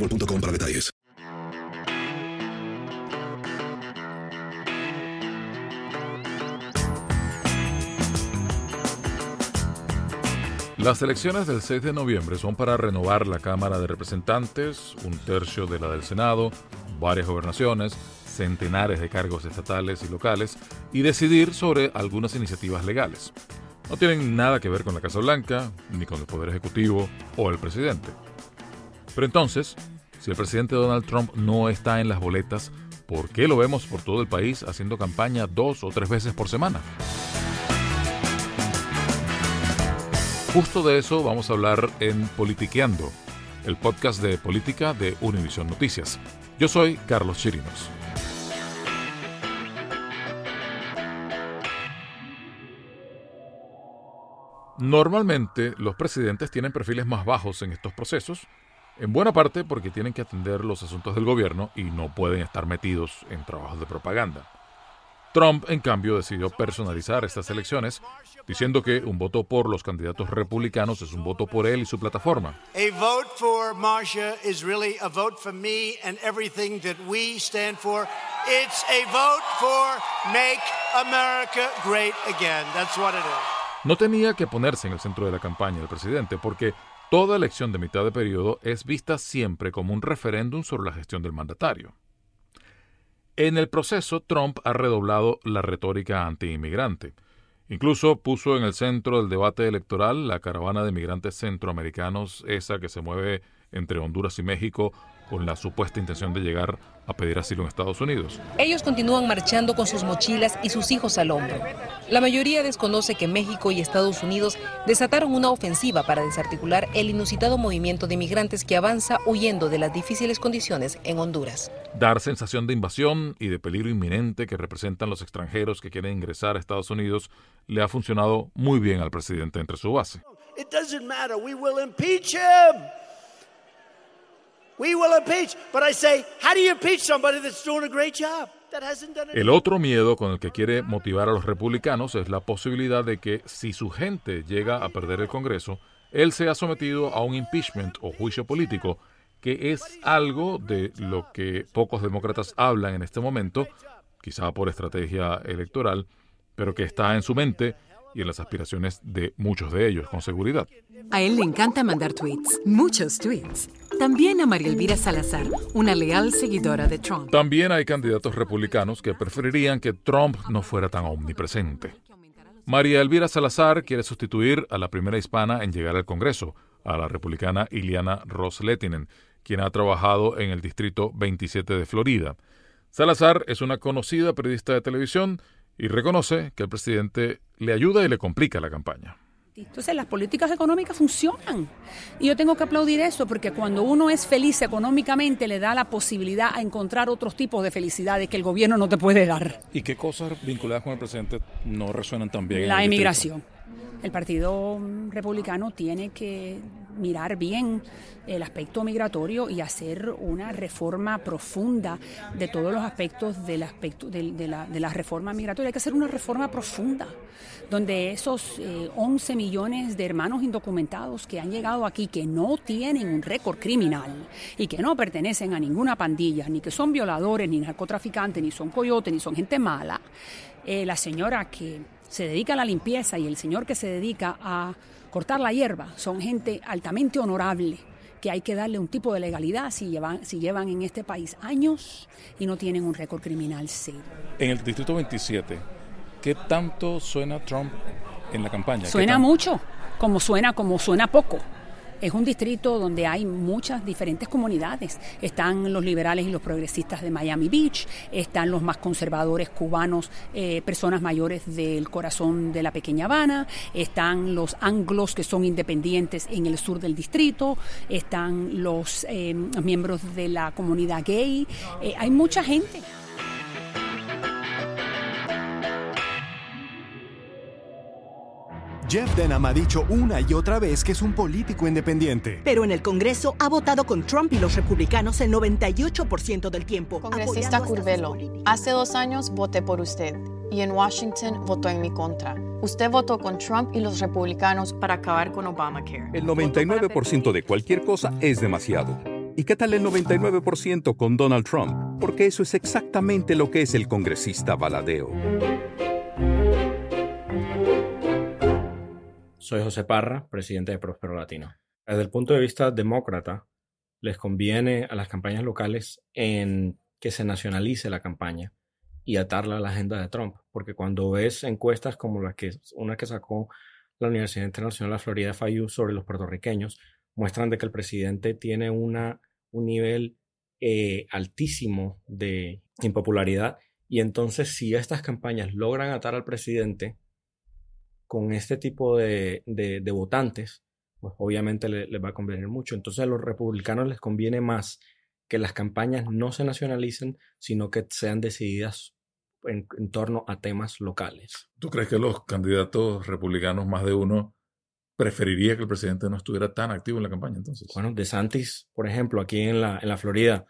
para. Las elecciones del 6 de noviembre son para renovar la Cámara de Representantes, un tercio de la del Senado, varias gobernaciones, centenares de cargos estatales y locales y decidir sobre algunas iniciativas legales. No tienen nada que ver con la Casa Blanca, ni con el Poder Ejecutivo o el presidente. Pero entonces, si el presidente Donald Trump no está en las boletas, ¿por qué lo vemos por todo el país haciendo campaña dos o tres veces por semana? Justo de eso vamos a hablar en Politiqueando, el podcast de política de Univision Noticias. Yo soy Carlos Chirinos. Normalmente los presidentes tienen perfiles más bajos en estos procesos, en buena parte porque tienen que atender los asuntos del gobierno y no pueden estar metidos en trabajos de propaganda. Trump, en cambio, decidió personalizar estas elecciones, diciendo que un voto por los candidatos republicanos es un voto por él y su plataforma. A vote for Marcia is really a vote for me and everything that we stand for. It's a vote for Make America Great Again. That's what it is. No tenía que ponerse en el centro de la campaña del presidente porque toda elección de mitad de periodo es vista siempre como un referéndum sobre la gestión del mandatario. En el proceso, Trump ha redoblado la retórica anti-inmigrante. Incluso puso en el centro del debate electoral la caravana de migrantes centroamericanos, esa que se mueve entre Honduras y México con la supuesta intención de llegar a pedir asilo en Estados Unidos. Ellos continúan marchando con sus mochilas y sus hijos al hombro. La mayoría desconoce que México y Estados Unidos desataron una ofensiva para desarticular el inusitado movimiento de migrantes que avanza huyendo de las difíciles condiciones en Honduras. Dar sensación de invasión y de peligro inminente que representan los extranjeros que quieren ingresar a Estados Unidos le ha funcionado muy bien al presidente entre su base. It doesn't matter. We will impeach him. We will impeach. But I say, how do you impeach somebody that's doing a great job? That hasn't done El otro miedo con el que quiere motivar a los republicanos es la posibilidad de que si su gente llega a perder el Congreso, él sea sometido a un impeachment o juicio político, que es algo de lo que pocos demócratas hablan en este momento, quizá por estrategia electoral, pero que está en su mente y en las aspiraciones de muchos de ellos, con seguridad. A él le encanta mandar tweets, muchos tweets. También a María Elvira Salazar, una leal seguidora de Trump. También hay candidatos republicanos que preferirían que Trump no fuera tan omnipresente. María Elvira Salazar quiere sustituir a la primera hispana en llegar al Congreso, a la republicana Iliana Ross-Lehtinen, quien ha trabajado en el Distrito 27 de Florida. Salazar es una conocida periodista de televisión y reconoce que el presidente le ayuda y le complica la campaña. Entonces las políticas económicas funcionan. Y yo tengo que aplaudir eso porque cuando uno es feliz económicamente le da la posibilidad a encontrar otros tipos de felicidades que el gobierno no te puede dar. ¿Y qué cosas vinculadas con el presidente no resuenan tan bien? La emigración. El Partido Republicano tiene que mirar bien el aspecto migratorio y hacer una reforma profunda de todos los aspectos de, la, reforma migratoria. Hay que hacer una reforma profunda donde esos 11 eh, millones de hermanos indocumentados que han llegado aquí, que no tienen un récord criminal y que no pertenecen a ninguna pandilla, ni que son violadores, ni narcotraficantes, ni son coyotes, ni son gente mala, eh, la señora que se dedica a la limpieza y el señor que se dedica a cortar la hierba son gente altamente honorable que hay que darle un tipo de legalidad si llevan, si llevan en este país años y no tienen un récord criminal serio. En el Distrito 27, ¿qué tanto suena Trump en la campaña? Suena mucho, como suena, como suena poco. Es un distrito donde hay muchas diferentes comunidades. Están los liberales y los progresistas de Miami Beach, están los más conservadores cubanos, eh, personas mayores del corazón de la pequeña Habana, están los anglos que son independientes en el sur del distrito, están los eh, miembros de la comunidad gay. Eh, hay mucha gente. Jeff Denham ha dicho una y otra vez que es un político independiente. Pero en el Congreso ha votado con Trump y los republicanos el 98% del tiempo. Congresista Curvelo, hace dos años voté por usted y en Washington votó en mi contra. Usted votó con Trump y los republicanos para acabar con Obamacare. El 99% de cualquier cosa es demasiado. ¿Y qué tal el 99% con Donald Trump? Porque eso es exactamente lo que es el congresista baladeo. Soy José Parra, presidente de Próspero Latino. Desde el punto de vista demócrata, les conviene a las campañas locales en que se nacionalice la campaña y atarla a la agenda de Trump, porque cuando ves encuestas como la que una que sacó la Universidad Internacional de Florida FIU sobre los puertorriqueños, muestran de que el presidente tiene una, un nivel eh, altísimo de impopularidad y entonces si estas campañas logran atar al presidente con este tipo de, votantes, pues obviamente les le va a convenir mucho. Entonces a los republicanos les conviene más que las campañas no se nacionalicen, sino que sean decididas en, torno a temas locales. ¿Tú crees que los candidatos republicanos, más de uno, preferiría que el presidente no estuviera tan activo en la campaña entonces? Bueno, de Santis, por ejemplo, aquí en la, en la Florida,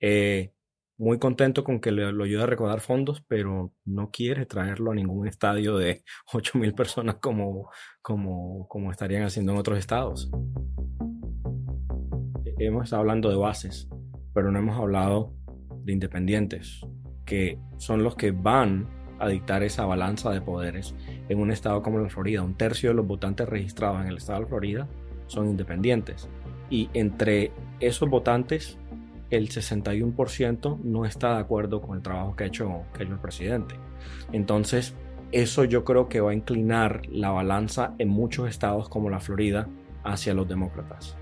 eh, muy contento con que le, lo ayude a recaudar fondos, pero no quiere traerlo a ningún estadio de 8.000 personas como, como, como estarían haciendo en otros estados. Hemos estado hablando de bases, pero no hemos hablado de independientes, que son los que van a dictar esa balanza de poderes en un estado como la Florida. Un tercio de los votantes registrados en el estado de Florida son independientes. Y entre esos votantes el 61% no está de acuerdo con el trabajo que ha, hecho, que ha hecho el presidente. Entonces, eso yo creo que va a inclinar la balanza en muchos estados como la Florida hacia los demócratas.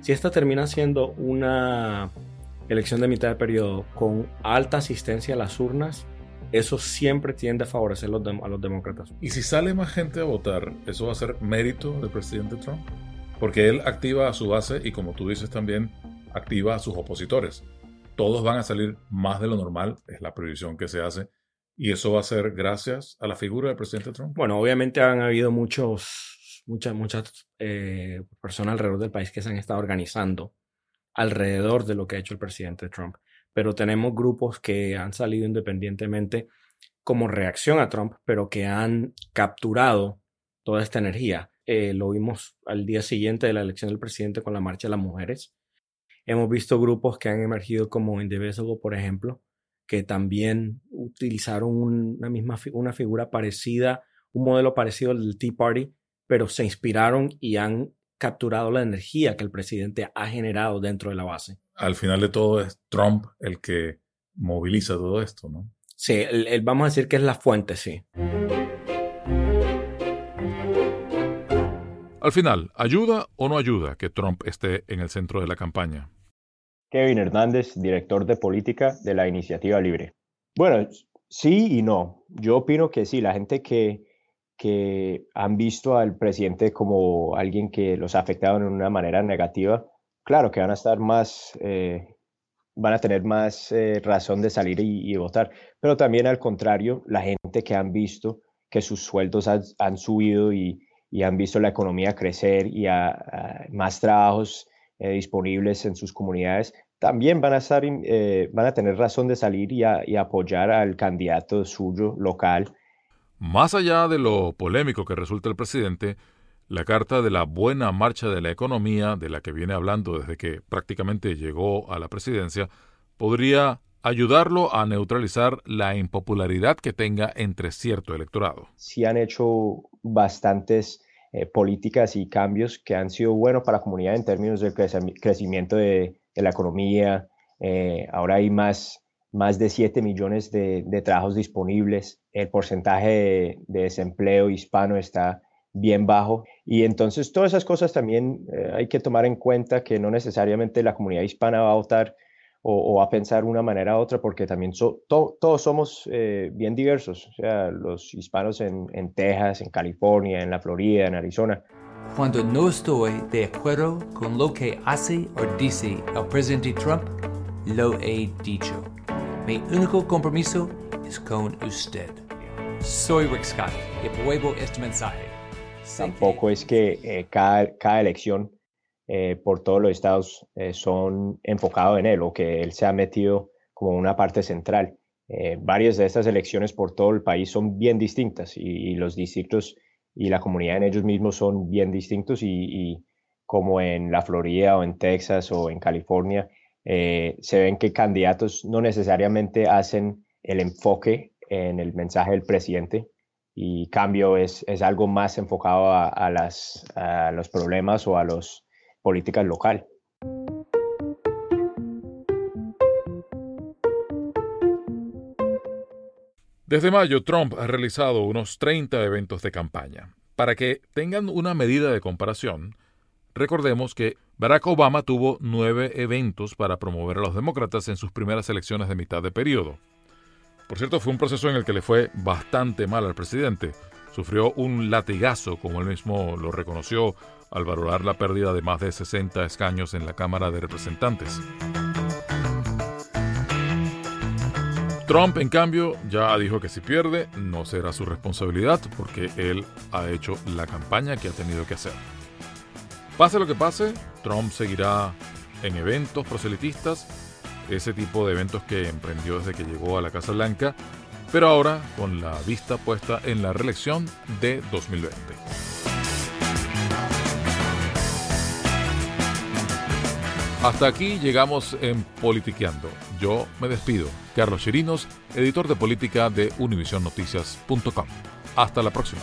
Si esta termina siendo una elección de mitad de periodo con alta asistencia a las urnas, eso siempre tiende a favorecer a los demócratas. Y si sale más gente a votar, ¿eso va a ser mérito del presidente Trump? Porque él activa a su base y como tú dices también, activa a sus opositores. Todos van a salir más de lo normal, es la previsión que se hace. Y eso va a ser gracias a la figura del presidente Trump. Bueno, obviamente han habido muchos, muchas, muchas eh, personas alrededor del país que se han estado organizando alrededor de lo que ha hecho el presidente Trump. Pero tenemos grupos que han salido independientemente como reacción a Trump, pero que han capturado toda esta energía. Eh, lo vimos al día siguiente de la elección del presidente con la marcha de las mujeres. Hemos visto grupos que han emergido como Indivisible, por ejemplo, que también utilizaron una misma una figura parecida, un modelo parecido al del Tea Party, pero se inspiraron y han capturado la energía que el presidente ha generado dentro de la base. Al final de todo es Trump el que moviliza todo esto, ¿no? Sí, vamos a decir que es la fuente, sí. Al final, ¿ayuda o no ayuda que Trump esté en el centro de la campaña? Kevin Hernández, director de política de la Iniciativa Libre. Bueno, sí y no. Yo opino que sí, la gente que, que han visto al presidente como alguien que los ha afectado en una manera negativa, claro que van a estar más, eh, van a tener más eh, razón de salir y, votar. Pero también al contrario, la gente que han visto que sus sueldos han, subido y, han visto la economía crecer y a, más trabajos eh, disponibles en sus comunidades, también van a, estar, van a tener razón de salir y, y apoyar al candidato suyo local. Más allá de lo polémico que resulta el presidente, la carta de la buena marcha de la economía, de la que viene hablando desde que prácticamente llegó a la presidencia, podría ayudarlo a neutralizar la impopularidad que tenga entre cierto electorado. Sí han hecho bastantes eh, políticas y cambios que han sido buenos para la comunidad en términos del crecimiento de, la economía. Eh, ahora hay más, más de 7 millones de, trabajos disponibles. El porcentaje de desempleo hispano está bien bajo. Y entonces todas esas cosas también eh, hay que tomar en cuenta que no necesariamente la comunidad hispana va a votar o, a pensar una manera u otra, porque también todos somos eh, bien diversos, o sea, los hispanos en, en Texas, en California, en la Florida, en Arizona. Cuando no estoy de acuerdo con lo que hace o dice el presidente Trump, lo he dicho. Mi único compromiso es con usted. Soy Rick Scott y apruebo este mensaje. Tampoco es que eh, cada, cada, elección eh, por todos los estados eh, son enfocados en él o que él se ha metido como una parte central. varias de estas elecciones por todo el país son bien distintas y, los distritos y la comunidad en ellos mismos son bien distintos y, como en la Florida o en Texas o en California, se ven que candidatos no necesariamente hacen el enfoque en el mensaje del presidente, y cambio es, es algo más enfocado a, las, a los problemas o a las políticas local. Desde mayo, Trump ha realizado unos 30 eventos de campaña. Para que tengan una medida de comparación, recordemos que Barack Obama tuvo nueve eventos para promover a los demócratas en sus primeras elecciones de mitad de periodo. Por cierto, fue un proceso en el que le fue bastante mal al presidente. Sufrió un latigazo, como él mismo lo reconoció, al valorar la pérdida de más de 60 escaños en la Cámara de Representantes. Trump, en cambio, ya dijo que si pierde, no será su responsabilidad porque él ha hecho la campaña que ha tenido que hacer. Pase lo que pase, Trump seguirá en eventos proselitistas ese tipo de eventos que emprendió desde que llegó a la Casa Blanca, pero ahora con la vista puesta en la reelección de 2020. Hasta aquí llegamos en Politiqueando. Yo me despido. Carlos Chirinos, editor de política de univisionnoticias.com. Hasta la próxima.